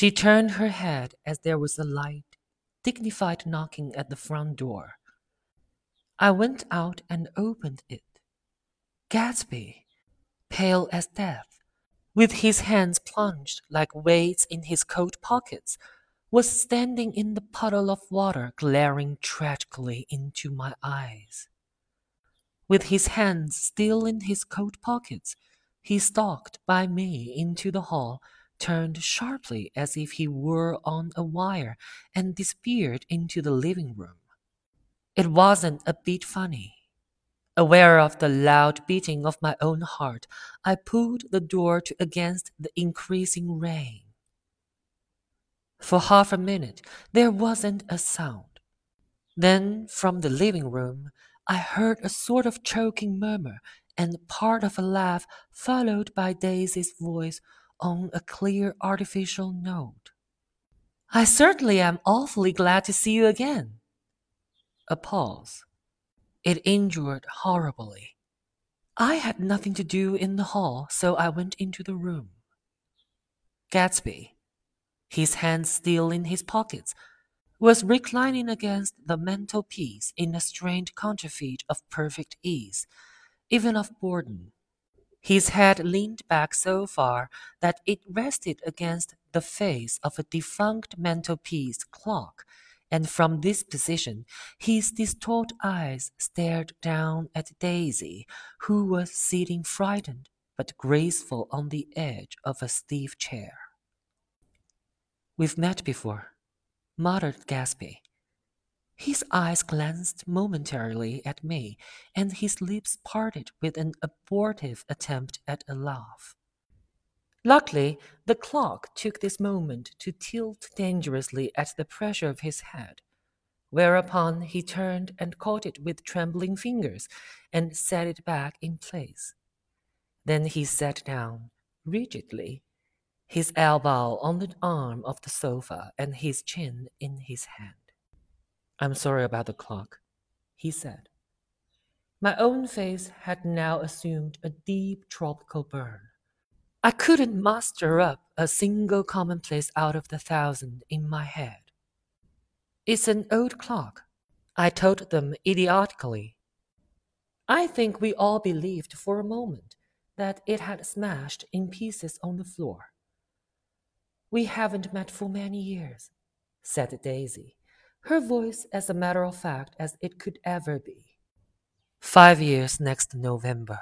She turned her head as there was a light, dignified knocking at the front door. I went out and opened it. Gatsby, pale as death, with his hands plunged like weights in his coat pockets, was standing in the puddle of water, glaring tragically into my eyes. With his hands still in his coat pockets, he stalked by me into the hall, turned sharply as if he were on a wire, and disappeared into the living room. It wasn't a bit funny. Aware of the loud beating of my own heart, I pulled the door to against the increasing rain. For half a minute, there wasn't a sound. Then, from the living room, I heard a sort of choking murmur and part of a laugh, followed by Daisy's voice on a clear artificial note. I certainly am awfully glad to see you again. A pause. It injured horribly. I had nothing to do in the hall, so I went into the room. Gatsby, his hands still in his pockets, was reclining against the mantelpiece in a strained counterfeit of perfect ease, even of boredom. His head leaned back so far that it rested against the face of a defunct mantelpiece clock, and from this position his distraught eyes stared down at Daisy, who was sitting frightened but graceful on the edge of a stiff chair. We've met before, muttered Gatsby. His eyes glanced momentarily at me, and his lips parted with an abortive attempt at a laugh. Luckily, the clock took this moment to tilt dangerously at the pressure of his head, whereupon he turned and caught it with trembling fingers and set it back in place. Then he sat down, rigidly, his elbow on the arm of the sofa and his chin in his hand. I'm sorry about the clock, he said. My own face had now assumed a deep tropical burn. I couldn't muster up a single commonplace out of the thousand in my head. It's an old clock, I told them idiotically. I think we all believed for a moment that it had smashed in pieces on the floor. We haven't met for many years, said Daisy, her voice as a matter of fact as it could ever be. Five years next November.